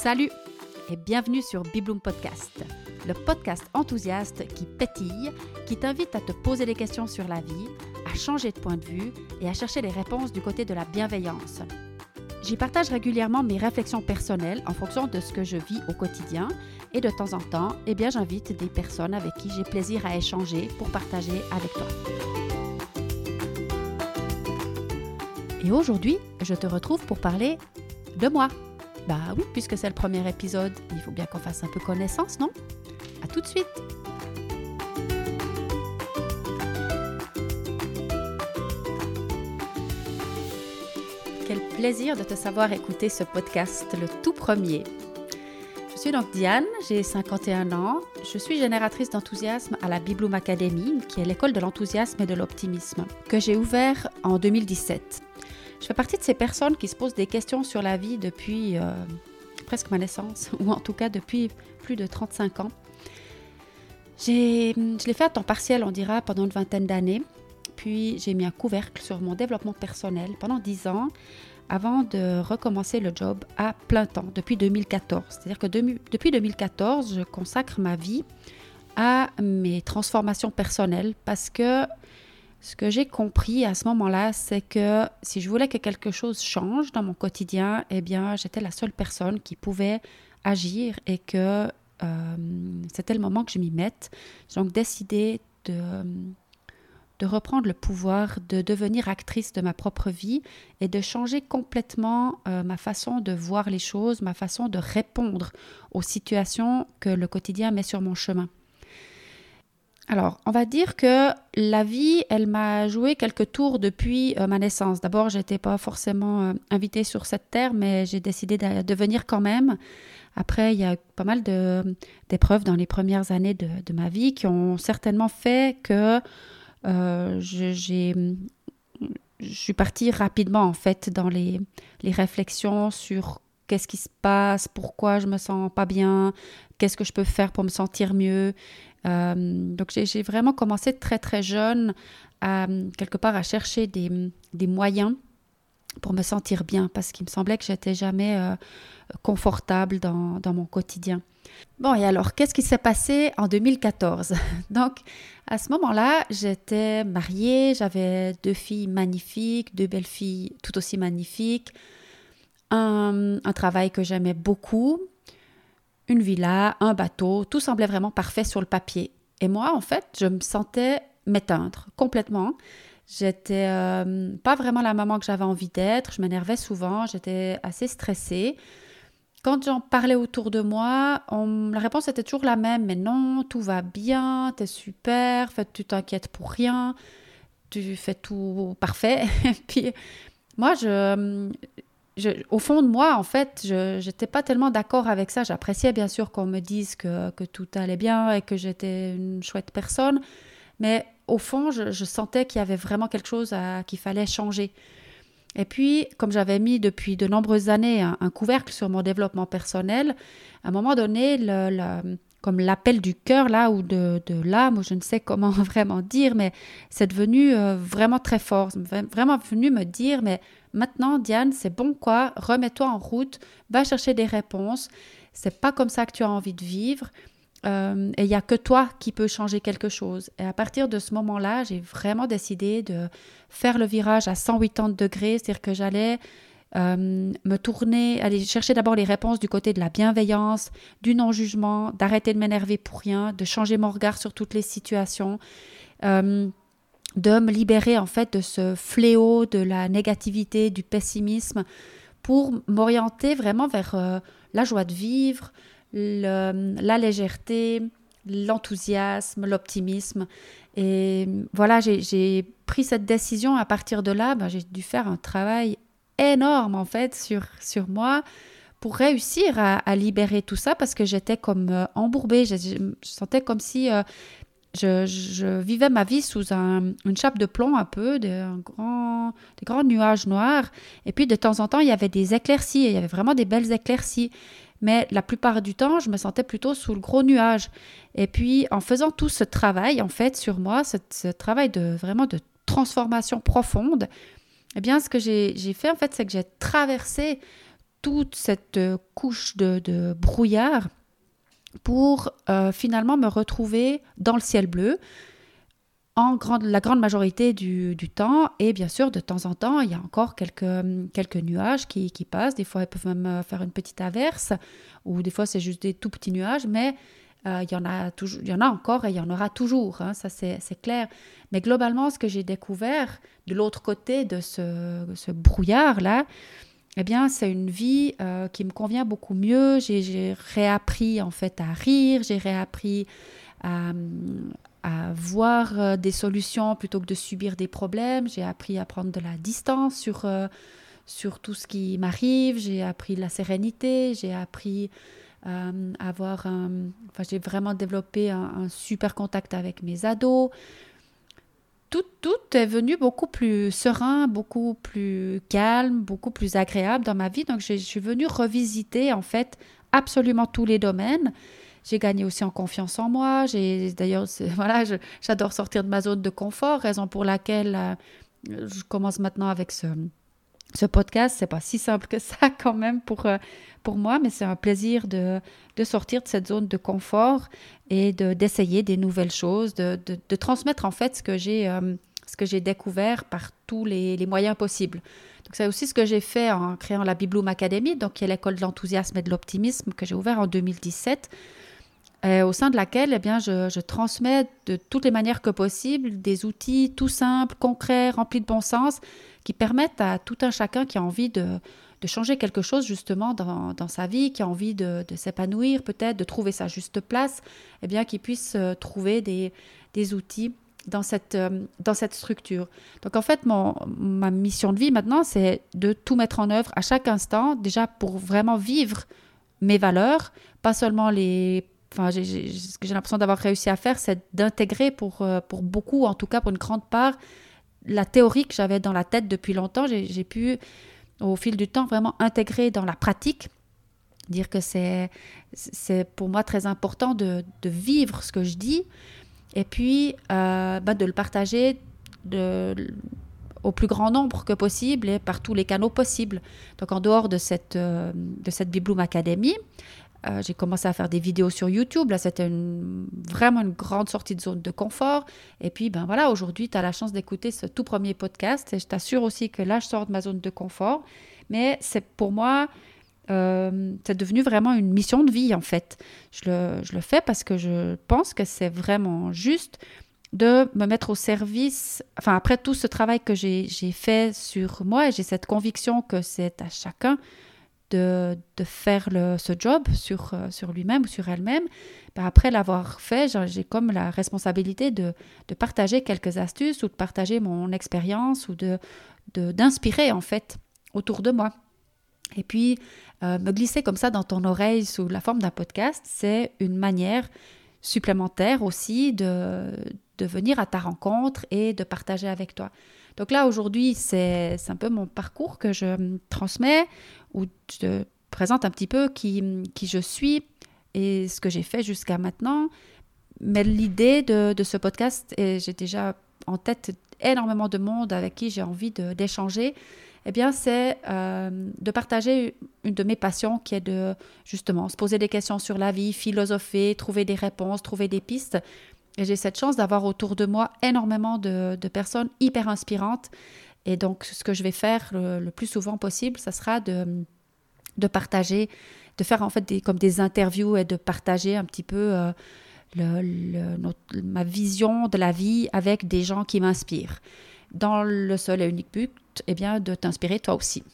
Salut et bienvenue sur Bibloom Podcast, le podcast enthousiaste qui pétille, qui t'invite à te poser des questions sur la vie, à changer de point de vue et à chercher les réponses du côté de la bienveillance. J'y partage régulièrement mes réflexions personnelles en fonction de ce que je vis au quotidien et de temps en temps, eh bien, j'invite des personnes avec qui j'ai plaisir à échanger pour partager avec toi. Et aujourd'hui, je te retrouve pour parler de moi. Bah oui, puisque c'est le premier épisode, il faut bien qu'on fasse un peu connaissance, non? À tout de suite Quel plaisir de te savoir écouter ce podcast, le tout premier. Je suis donc Diane, j'ai 51 ans, je suis génératrice d'enthousiasme à la Bibloom Academy, qui est l'école de l'enthousiasme et de l'optimisme, que j'ai ouvert en 2017. Je fais partie de ces personnes qui se posent des questions sur la vie depuis euh, presque ma naissance, ou en tout cas depuis plus de 35 ans. Je l'ai fait à temps partiel, on dira, pendant une vingtaine d'années. Puis j'ai mis un couvercle sur mon développement personnel pendant 10 ans avant de recommencer le job à plein temps depuis 2014. C'est-à-dire que depuis 2014, je consacre ma vie à mes transformations personnelles parce que ce que j'ai compris à ce moment-là, c'est que si je voulais que quelque chose change dans mon quotidien, eh bien, j'étais la seule personne qui pouvait agir et que euh, c'était le moment que je m'y mette. J'ai donc décidé de, reprendre le pouvoir, de devenir actrice de ma propre vie et de changer complètement euh, ma façon de voir les choses, ma façon de répondre aux situations que le quotidien met sur mon chemin. Alors, on va dire que la vie, elle m'a joué quelques tours depuis euh, ma naissance. D'abord, je n'étais pas forcément euh, invitée sur cette terre, mais j'ai décidé de, venir quand même. Après, il y a pas mal d'épreuves dans les premières années de, ma vie qui ont certainement fait que euh, je, suis partie rapidement, en fait, dans les, les réflexions sur qu'est-ce qui se passe, pourquoi je me sens pas bien, qu'est-ce que je peux faire pour me sentir mieux. Euh, donc j'ai vraiment commencé très très jeune à quelque part à chercher des, moyens pour me sentir bien parce qu'il me semblait que j'étais jamais euh, confortable dans, mon quotidien. Bon, et alors, qu'est-ce qui s'est passé en 2014 Donc, à ce moment-là, j'étais mariée, j'avais deux filles magnifiques, deux belles filles tout aussi magnifiques, un, travail que j'aimais beaucoup, une villa, un bateau, tout semblait vraiment parfait sur le papier. Et moi, en fait, je me sentais m'éteindre complètement. J'étais euh, pas vraiment la maman que j'avais envie d'être, je m'énervais souvent, j'étais assez stressée. Quand j'en parlais autour de moi, la réponse était toujours la même, mais non, tout va bien, t'es super, fait, tu t'inquiètes pour rien, tu fais tout parfait. puis moi, je, au fond de moi, en fait, je n'étais pas tellement d'accord avec ça. J'appréciais bien sûr qu'on me dise que, tout allait bien et que j'étais une chouette personne. Mais au fond, je, sentais qu'il y avait vraiment quelque chose qu'il fallait changer. Et puis, comme j'avais mis depuis de nombreuses années un, couvercle sur mon développement personnel, à un moment donné, comme l'appel du cœur là ou de, l'âme, ou je ne sais comment vraiment dire, mais c'est devenu euh, vraiment très fort. Vraiment venu me dire, mais Maintenant, Diane, c'est bon quoi, remets-toi en route, va chercher des réponses. C'est pas comme ça que tu as envie de vivre. Euh, et il n'y a que toi qui peux changer quelque chose. Et à partir de ce moment-là, j'ai vraiment décidé de faire le virage à 180 degrés, c'est-à-dire que j'allais euh, me tourner, aller chercher d'abord les réponses du côté de la bienveillance, du non-jugement, d'arrêter de m'énerver pour rien, de changer mon regard sur toutes les situations. Euh, de me libérer en fait de ce fléau de la négativité, du pessimisme, pour m'orienter vraiment vers euh, la joie de vivre, la légèreté, l'enthousiasme, l'optimisme. Et voilà, j'ai pris cette décision. À partir de là, ben, j'ai dû faire un travail énorme en fait sur, sur moi pour réussir à, libérer tout ça parce que j'étais comme euh, embourbée. Je, je, sentais comme si euh, je, vivais ma vie sous une chape de plomb un peu, de, des grands nuages noirs. Et puis de temps en temps, il y avait des éclaircies, il y avait vraiment des belles éclaircies. Mais la plupart du temps, je me sentais plutôt sous le gros nuage. Et puis en faisant tout ce travail, en fait, sur moi, ce, travail de vraiment de transformation profonde, eh bien, ce que j'ai fait, en fait, c'est que j'ai traversé toute cette couche de, brouillard pour euh, finalement me retrouver dans le ciel bleu en grande, la grande majorité du, temps. Et bien sûr, de temps en temps, il y a encore quelques, quelques nuages qui, passent. Des fois, ils peuvent même euh, faire une petite averse, ou des fois, c'est juste des tout petits nuages, mais euh, il, y en a toujours, il y en a encore et il y en aura toujours, hein, ça c'est clair. Mais globalement, ce que j'ai découvert de l'autre côté de ce, ce brouillard-là, eh bien, c'est une vie euh, qui me convient beaucoup mieux. J'ai réappris en fait à rire, j'ai réappris à, à voir euh, des solutions plutôt que de subir des problèmes. J'ai appris à prendre de la distance sur, sur tout ce qui m'arrive. J'ai appris la sérénité. J'ai appris euh, avoir un... Enfin, j'ai vraiment développé un, super contact avec mes ados. Tout, tout est venu beaucoup plus serein, beaucoup plus calme, beaucoup plus agréable dans ma vie. Donc, je suis venue revisiter en fait absolument tous les domaines. J'ai gagné aussi en confiance en moi. J'ai d'ailleurs, voilà, j'adore sortir de ma zone de confort, raison pour laquelle euh, je commence maintenant avec ce, ce podcast. C'est pas si simple que ça quand même pour, euh, pour moi, mais c'est un plaisir de, de, sortir de cette zone de confort et d'essayer des nouvelles choses, de, de, transmettre en fait ce que j'ai euh, ce que j'ai découvert par tous les, les, moyens possibles. Donc c'est aussi ce que j'ai fait en créant la Bibloom Academy, donc qui est l'école de l'enthousiasme et de l'optimisme que j'ai ouvert en 2017 euh, au sein de laquelle eh bien, je, transmets de toutes les manières que possible des outils tout simples, concrets, remplis de bon sens, qui permettent à tout un chacun qui a envie de, changer quelque chose justement dans, sa vie, qui a envie de, s'épanouir peut-être, de trouver sa juste place, eh bien, qu'il puisse euh, trouver des, outils dans cette, euh, dans cette structure. Donc en fait, mon, ma mission de vie maintenant, c'est de tout mettre en œuvre à chaque instant, déjà pour vraiment vivre mes valeurs, pas seulement les enfin, ce que j'ai l'impression d'avoir réussi à faire, c'est d'intégrer pour, euh, pour beaucoup, en tout cas pour une grande part, la théorie que j'avais dans la tête depuis longtemps. J'ai pu, au fil du temps, vraiment intégrer dans la pratique, dire que c'est pour moi très important de, de, vivre ce que je dis et puis euh, bah, de le partager au plus grand nombre que possible et par tous les canaux possibles. Donc en dehors de cette, euh, de cette Bibloom Academy, euh, j'ai commencé à faire des vidéos sur YouTube. Là, c'était vraiment une grande sortie de zone de confort. Et puis, ben voilà, aujourd'hui, tu as la chance d'écouter ce tout premier podcast. Et je t'assure aussi que là, je sors de ma zone de confort. Mais c'est pour moi, euh, c'est devenu vraiment une mission de vie, en fait. Je le, je le fais parce que je pense que c'est vraiment juste de me mettre au service, enfin après tout ce travail que j'ai fait sur moi, j'ai cette conviction que c'est à chacun de, de faire le, ce job sur, euh, sur lui-même ou sur elle-même, ben après l'avoir fait, j'ai comme la responsabilité de, de, partager quelques astuces ou de partager mon expérience ou de d'inspirer en fait autour de moi. Et puis, euh, me glisser comme ça dans ton oreille sous la forme d'un podcast, c'est une manière supplémentaire aussi de, de venir à ta rencontre et de partager avec toi. Donc là, aujourd'hui, c'est un peu mon parcours que je transmets, où je te présente un petit peu qui, qui je suis et ce que j'ai fait jusqu'à maintenant. Mais l'idée de, de, ce podcast, et j'ai déjà en tête énormément de monde avec qui j'ai envie d'échanger, eh bien, c'est euh, de partager une de mes passions qui est de justement se poser des questions sur la vie, philosopher, trouver des réponses, trouver des pistes. Et j'ai cette chance d'avoir autour de moi énormément de, personnes hyper inspirantes. Et donc, ce que je vais faire le, plus souvent possible, ça sera de, partager, de faire en fait des, comme des interviews et de partager un petit peu euh, ma vision de la vie avec des gens qui m'inspirent. Dans le seul et unique but, eh bien, de t'inspirer toi aussi.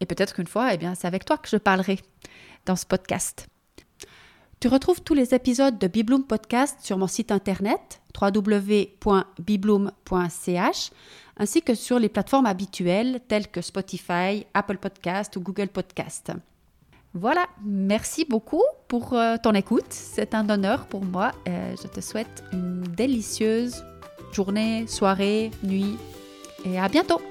Et peut-être qu'une fois, eh bien, c'est avec toi que je parlerai dans ce podcast. Tu retrouves tous les épisodes de Bibloom Podcast sur mon site internet www.bibloom.ch ainsi que sur les plateformes habituelles telles que Spotify, Apple Podcast ou Google Podcast. Voilà, merci beaucoup pour euh, ton écoute. C'est un honneur pour moi. Euh, je te souhaite une délicieuse journée, soirée, nuit et à bientôt.